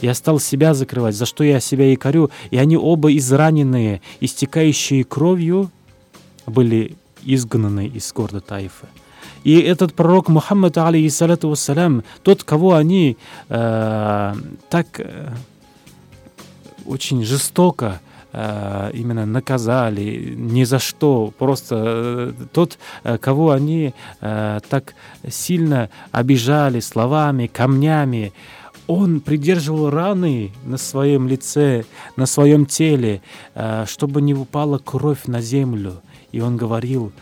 Я стал себя закрывать, за что я себя и корю. И они оба израненные, истекающие кровью, были изгнаны из города Таифа. И этот пророк Мухаммад, алейхиссалату вассалям, тот, кого они э, так э, очень жестоко именно наказали ни за что. Просто э, тот, э, кого они так сильно обижали словами, камнями, он придерживал раны на своем лице, на своем теле, чтобы не упала кровь на землю. И он говорил,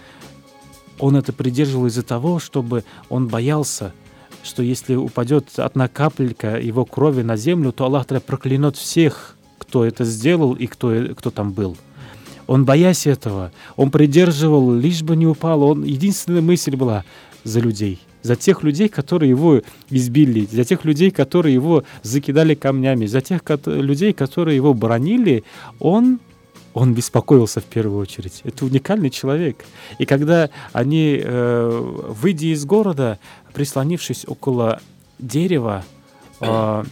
он это придерживал из-за того, чтобы он боялся, что если упадет одна капелька его крови на землю, то Аллах проклянет всех, кто это сделал и кто, кто там был. Он, боясь этого, он придерживал, лишь бы не упал. Он, единственная мысль была за людей. За тех людей, которые его избили, за тех людей, которые его закидали камнями, за тех людей, которые его бронили, он он беспокоился в первую очередь. Это уникальный человек. И когда они, э, выйдя из города, прислонившись около дерева, э,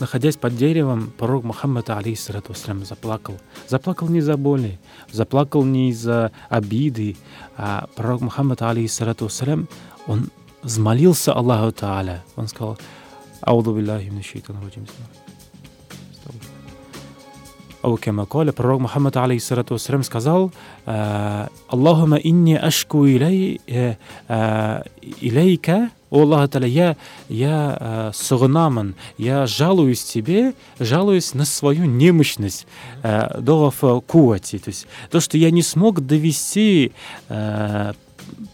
находясь под деревом, пророк Мухаммад, алейхиссалату заплакал. Заплакал не из-за боли, заплакал не из-за обиды, а пророк Мухаммад, алейхиссалату он взмолился Аллаху Тааля. Он сказал, Ауду биллахи мин шейтан раджим. Ou кема каля, пророк Мухаммад, алейхиссалату вассалям, сказал «Э, «Аллахума инни ашку илейка» э, э, «О Аллах я, я э, согнаман, я жалуюсь тебе, жалуюсь на свою немощность, э, догов куати». То есть то, что я не смог довести э,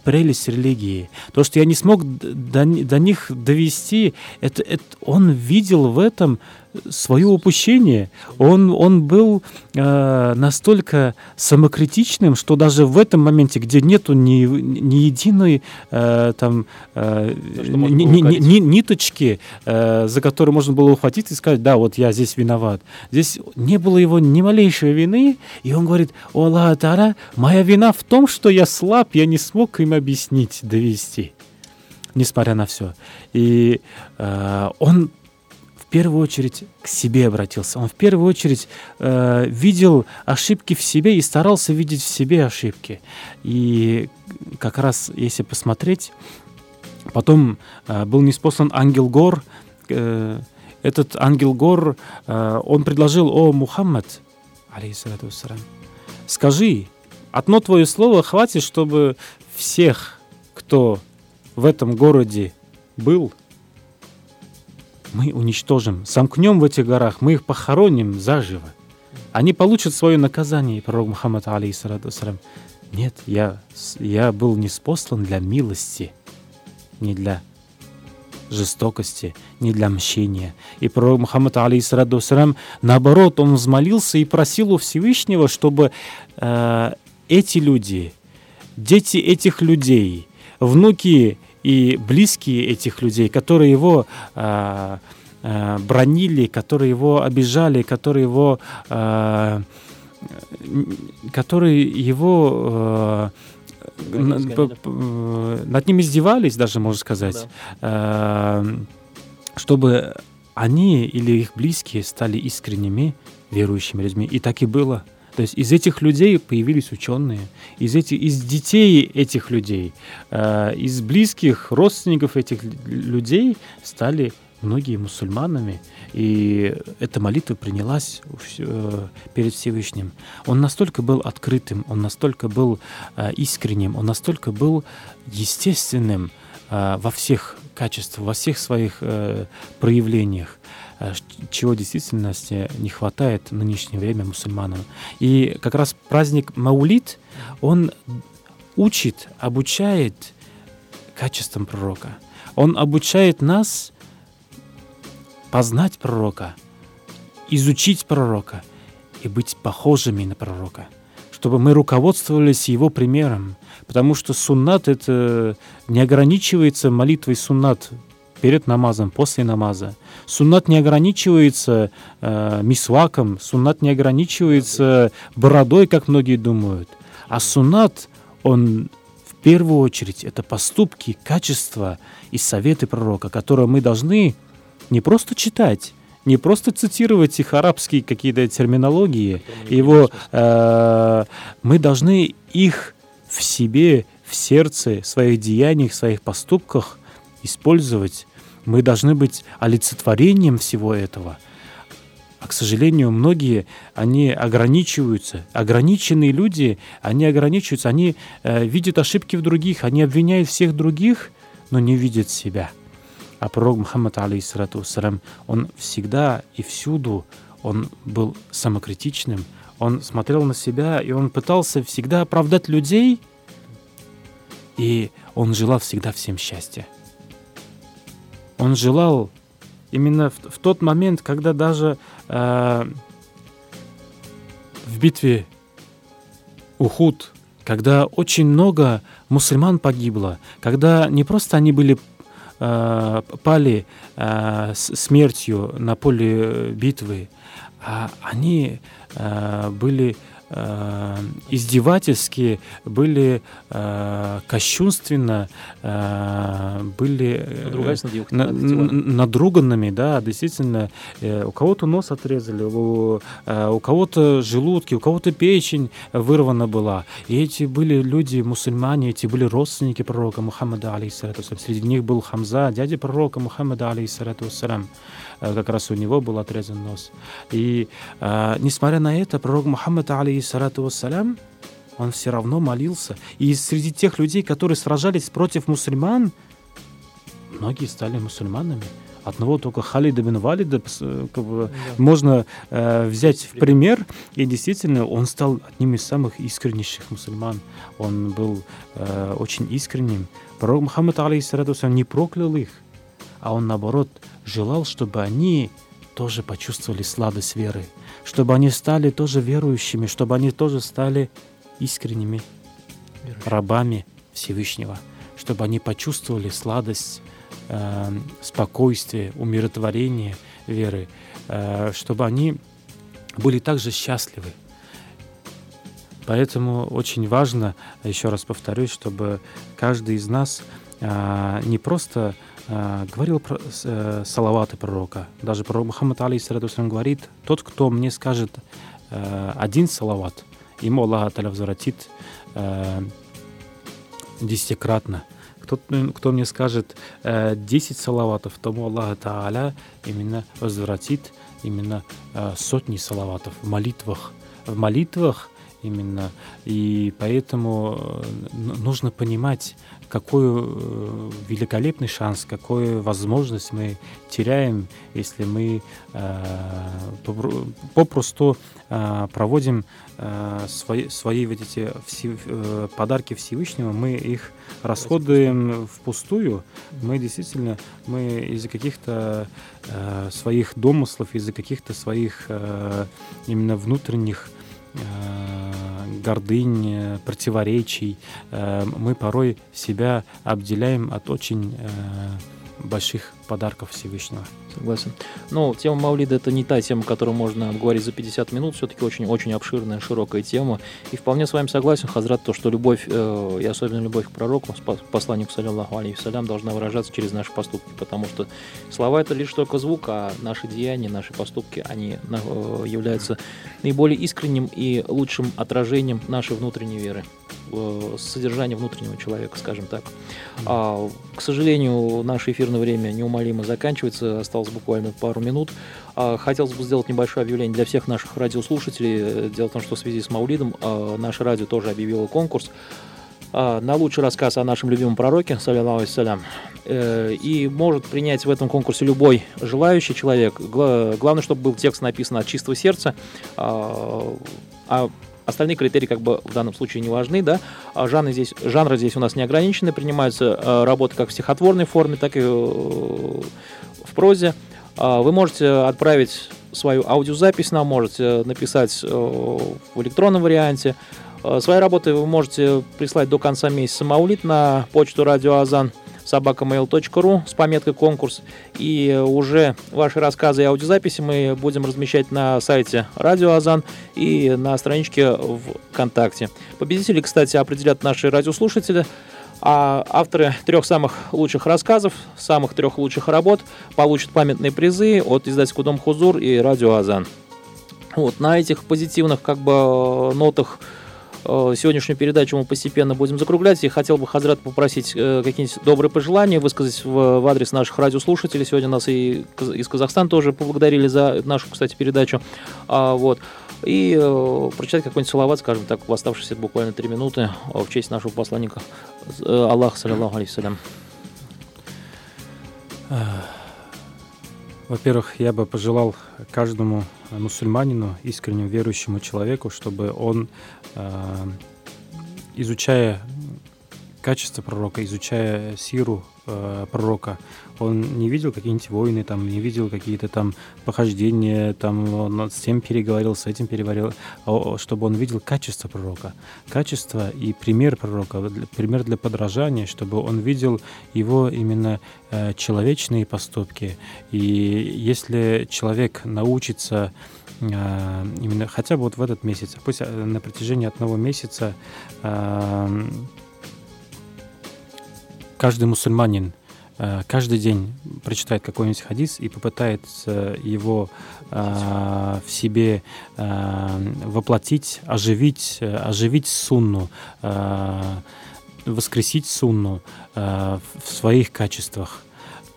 прелесть религии, то, что я не смог до, до них довести, это, это он видел в этом свое упущение. Он, он был э, настолько самокритичным, что даже в этом моменте, где нету ни, ни единой э, там, э, ни, ни, ни, ниточки, э, за которую можно было ухватиться и сказать, да, вот я здесь виноват. Здесь не было его ни малейшей вины, и он говорит, о Аллах Тара, моя вина в том, что я слаб, я не смог им объяснить, довести несмотря на все. И э, он первую очередь к себе обратился. Он в первую очередь э, видел ошибки в себе и старался видеть в себе ошибки. И как раз, если посмотреть, потом э, был неспослан ангел Гор. Э, этот ангел Гор, э, он предложил, о, Мухаммад, алейхиссалату скажи, одно твое слово хватит, чтобы всех, кто в этом городе был, мы уничтожим, сомкнем в этих горах, мы их похороним заживо. Они получат свое наказание. И пророк Мухаммад, алейхиссалату нет, я, я был не спослан для милости, не для жестокости, не для мщения. И пророк Мухаммад, алейхиссалату наоборот, он взмолился и просил у Всевышнего, чтобы э, эти люди, дети этих людей, внуки и близкие этих людей, которые его э, э, бронили, которые его обижали, которые его, э, которые его э, над ним издевались, даже можно сказать, да. э, чтобы они или их близкие стали искренними верующими людьми. И так и было. То есть из этих людей появились ученые, из, этих, из детей этих людей, э, из близких родственников этих людей стали многие мусульманами, и эта молитва принялась э, перед Всевышним. Он настолько был открытым, он настолько был э, искренним, он настолько был естественным э, во всех качествах, во всех своих проявлениях. Э, чего в действительности не хватает в нынешнее время мусульманам. И как раз праздник Маулит, он учит, обучает качествам пророка. Он обучает нас познать пророка, изучить пророка и быть похожими на пророка, чтобы мы руководствовались его примером, потому что суннат это не ограничивается молитвой суннат перед намазом, после намаза. Суннат не ограничивается э, мисваком, суннат не ограничивается бородой, как многие думают. А суннат, он в первую очередь, это поступки, качества и советы пророка, которые мы должны не просто читать, не просто цитировать их арабские какие-то терминологии, его, э, мы должны их в себе, в сердце, в своих деяниях, в своих поступках использовать мы должны быть олицетворением всего этого. А, к сожалению, многие, они ограничиваются. Ограниченные люди, они ограничиваются, они э, видят ошибки в других, они обвиняют всех других, но не видят себя. А пророк Мухаммад, алейхиссалату он всегда и всюду, он был самокритичным, он смотрел на себя, и он пытался всегда оправдать людей, и он желал всегда всем счастья. Он желал именно в, в тот момент, когда даже э, в битве Ухуд, когда очень много мусульман погибло, когда не просто они были э, пали э, смертью на поле битвы, а они э, были э, издевательски, были э, кощунственно, э, были э, на, надруганными, да, действительно. Э, у кого-то нос отрезали, у, э, у кого-то желудки, у кого-то печень вырвана была. И эти были люди, мусульмане, эти были родственники пророка Мухаммада, алейхиссалату Среди них был Хамза, дядя пророка Мухаммада, алейхиссалату вассалам. Э, как раз у него был отрезан нос. И э, несмотря на это, пророк Мухаммад, алейхиссалату вассалям, он все равно молился. И среди тех людей, которые сражались против мусульман, многие стали мусульманами. Одного только Халида бин Валида э, как бы, да. можно э, взять в пример, и действительно он стал одним из самых искреннейших мусульман. Он был э, очень искренним. Пророк Мухаммад, алейхиссалату не проклял их, а он, наоборот, желал, чтобы они тоже почувствовали сладость веры, чтобы они стали тоже верующими, чтобы они тоже стали искренними Верующим. рабами Всевышнего, чтобы они почувствовали сладость, э, спокойствие, умиротворение веры, э, чтобы они были также счастливы. Поэтому очень важно, еще раз повторюсь, чтобы каждый из нас э, не просто говорил про э, салаваты пророка. Даже пророк Мухаммад алейхиссалату говорит, тот, кто мне скажет э, один салават, ему Аллах Таля возвратит э, десятикратно. Кто, кто мне скажет э, 10 салаватов, тому Аллах Та'аля именно возвратит именно э, сотни салаватов в молитвах. В молитвах именно. И поэтому э, нужно понимать, какой э, великолепный шанс, какую возможность мы теряем, если мы э, попросту проводим свои, свои вот эти подарки Всевышнего, мы их расходуем впустую. Мы действительно, мы из-за каких-то своих домыслов, из-за каких-то своих именно внутренних Э, гордынь, э, противоречий. Э, мы порой себя обделяем от очень больших подарков Всевышнего. Согласен. Но тема Мавлида это не та тема, которую можно обговорить за 50 минут. Все-таки очень-очень обширная, широкая тема. И вполне с вами согласен, Хазрат, то, что любовь, э, и особенно любовь к пророку, посланнику, саллиллаху алейхиссалям, должна выражаться через наши поступки. Потому что слова это лишь только звук, а наши деяния, наши поступки, они э, являются наиболее искренним и лучшим отражением нашей внутренней веры э, содержание внутреннего человека, скажем так. А, к сожалению, наше эфирное время неумолимо заканчивается, осталось буквально пару минут. А, хотелось бы сделать небольшое объявление для всех наших радиослушателей. Дело в том, что в связи с Маулидом а, наше радио тоже объявило конкурс а, на лучший рассказ о нашем любимом пророке, саллиллаху салям. Э, и может принять в этом конкурсе любой желающий человек. Главное, чтобы был текст написан от чистого сердца. А Остальные критерии как бы в данном случае не важны, да. А жанры здесь, жанры здесь у нас не ограничены, принимаются э, работы как в стихотворной форме, так и э, в прозе. А вы можете отправить свою аудиозапись нам, можете написать э, в электронном варианте. Свои работы вы можете прислать до конца месяца Маулит на почту Радио Азан собакамейл.ру с пометкой «Конкурс». И уже ваши рассказы и аудиозаписи мы будем размещать на сайте Радио Азан и на страничке ВКонтакте. Победители, кстати, определят наши радиослушатели. А авторы трех самых лучших рассказов, самых трех лучших работ получат памятные призы от издательского Дом Хузур и Радио Азан. Вот, на этих позитивных как бы нотах Э, сегодняшнюю передачу мы постепенно будем закруглять. И хотел бы Хазрат попросить э, какие-нибудь добрые пожелания высказать в, в адрес наших радиослушателей. Сегодня нас и из Казахстана тоже поблагодарили за нашу, кстати, передачу. А, вот. И э, прочитать какой-нибудь салават, скажем так, в оставшиеся буквально три минуты в честь нашего посланника э, Аллаха, саллиллаху алейхиссалям. Во-первых, я бы пожелал каждому мусульманину, искренне верующему человеку, чтобы он, э, изучая качество пророка, изучая сиру э, пророка, он не видел какие-нибудь войны, там, не видел какие-то там похождения, там, он с тем переговорил, с этим переговорил, а чтобы он видел качество пророка, качество и пример пророка, пример для подражания, чтобы он видел его именно э, человечные поступки. И если человек научится э, именно хотя бы вот в этот месяц, пусть э, на протяжении одного месяца каждый мусульманин каждый день прочитает какой-нибудь хадис и попытается его э, в себе э, воплотить, оживить, э, оживить сунну, э, воскресить сунну э, в своих качествах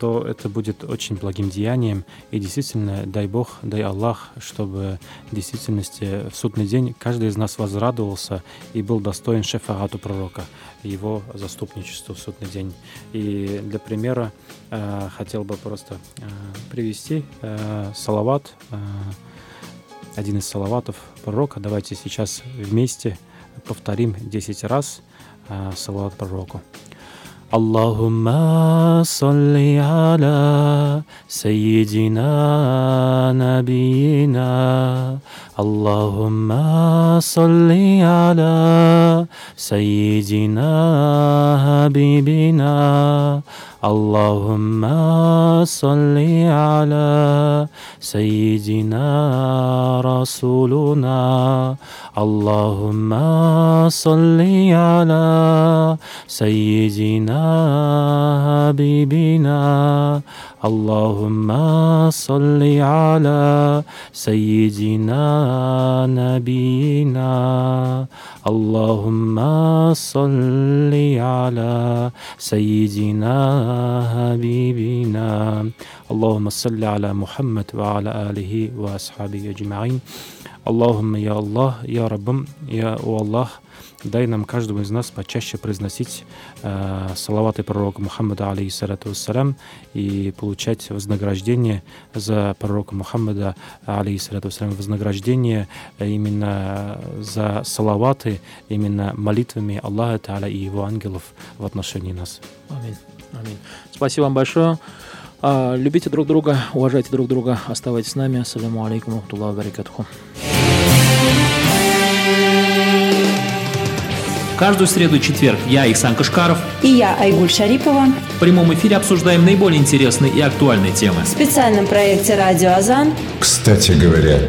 то это будет очень благим деянием. И действительно, дай Бог, дай Аллах, чтобы в действительности в судный день каждый из нас возрадовался и был достоин шефагату пророка, его заступничеству в судный день. И для примера э, хотел бы просто э, привести э, салават, э, один из салаватов пророка. Давайте сейчас вместе повторим 10 раз э, салават пророку. اللهم صل على سيدنا نبينا اللهم صل على سيدنا حبيبنا. اللهم صل على سيدنا رسولنا. اللهم صل على سيدنا حبيبنا. اللهم صل على سيدنا نبينا. اللهم صل على سيدنا حبيبنا. اللهم صل على محمد وعلى آله وأصحابه أجمعين. اللهم يا الله يا رب يا الله дай нам каждому из нас почаще произносить э, салаваты пророка Мухаммада, алейхиссалату вассалям, и получать вознаграждение за пророка Мухаммада, алейхиссалату вассалям, вознаграждение именно за салаваты, именно молитвами Аллаха Та'аля и его ангелов в отношении нас. Аминь. Аминь. Спасибо вам большое. А, любите друг друга, уважайте друг друга, оставайтесь с нами. Ассаляму алейкум, баракатуху. Каждую среду и четверг. Я, Ихсан Кашкаров, и я, Айгуль Шарипова, в прямом эфире обсуждаем наиболее интересные и актуальные темы. в специальном проекте «Радио Азан» Кстати говоря,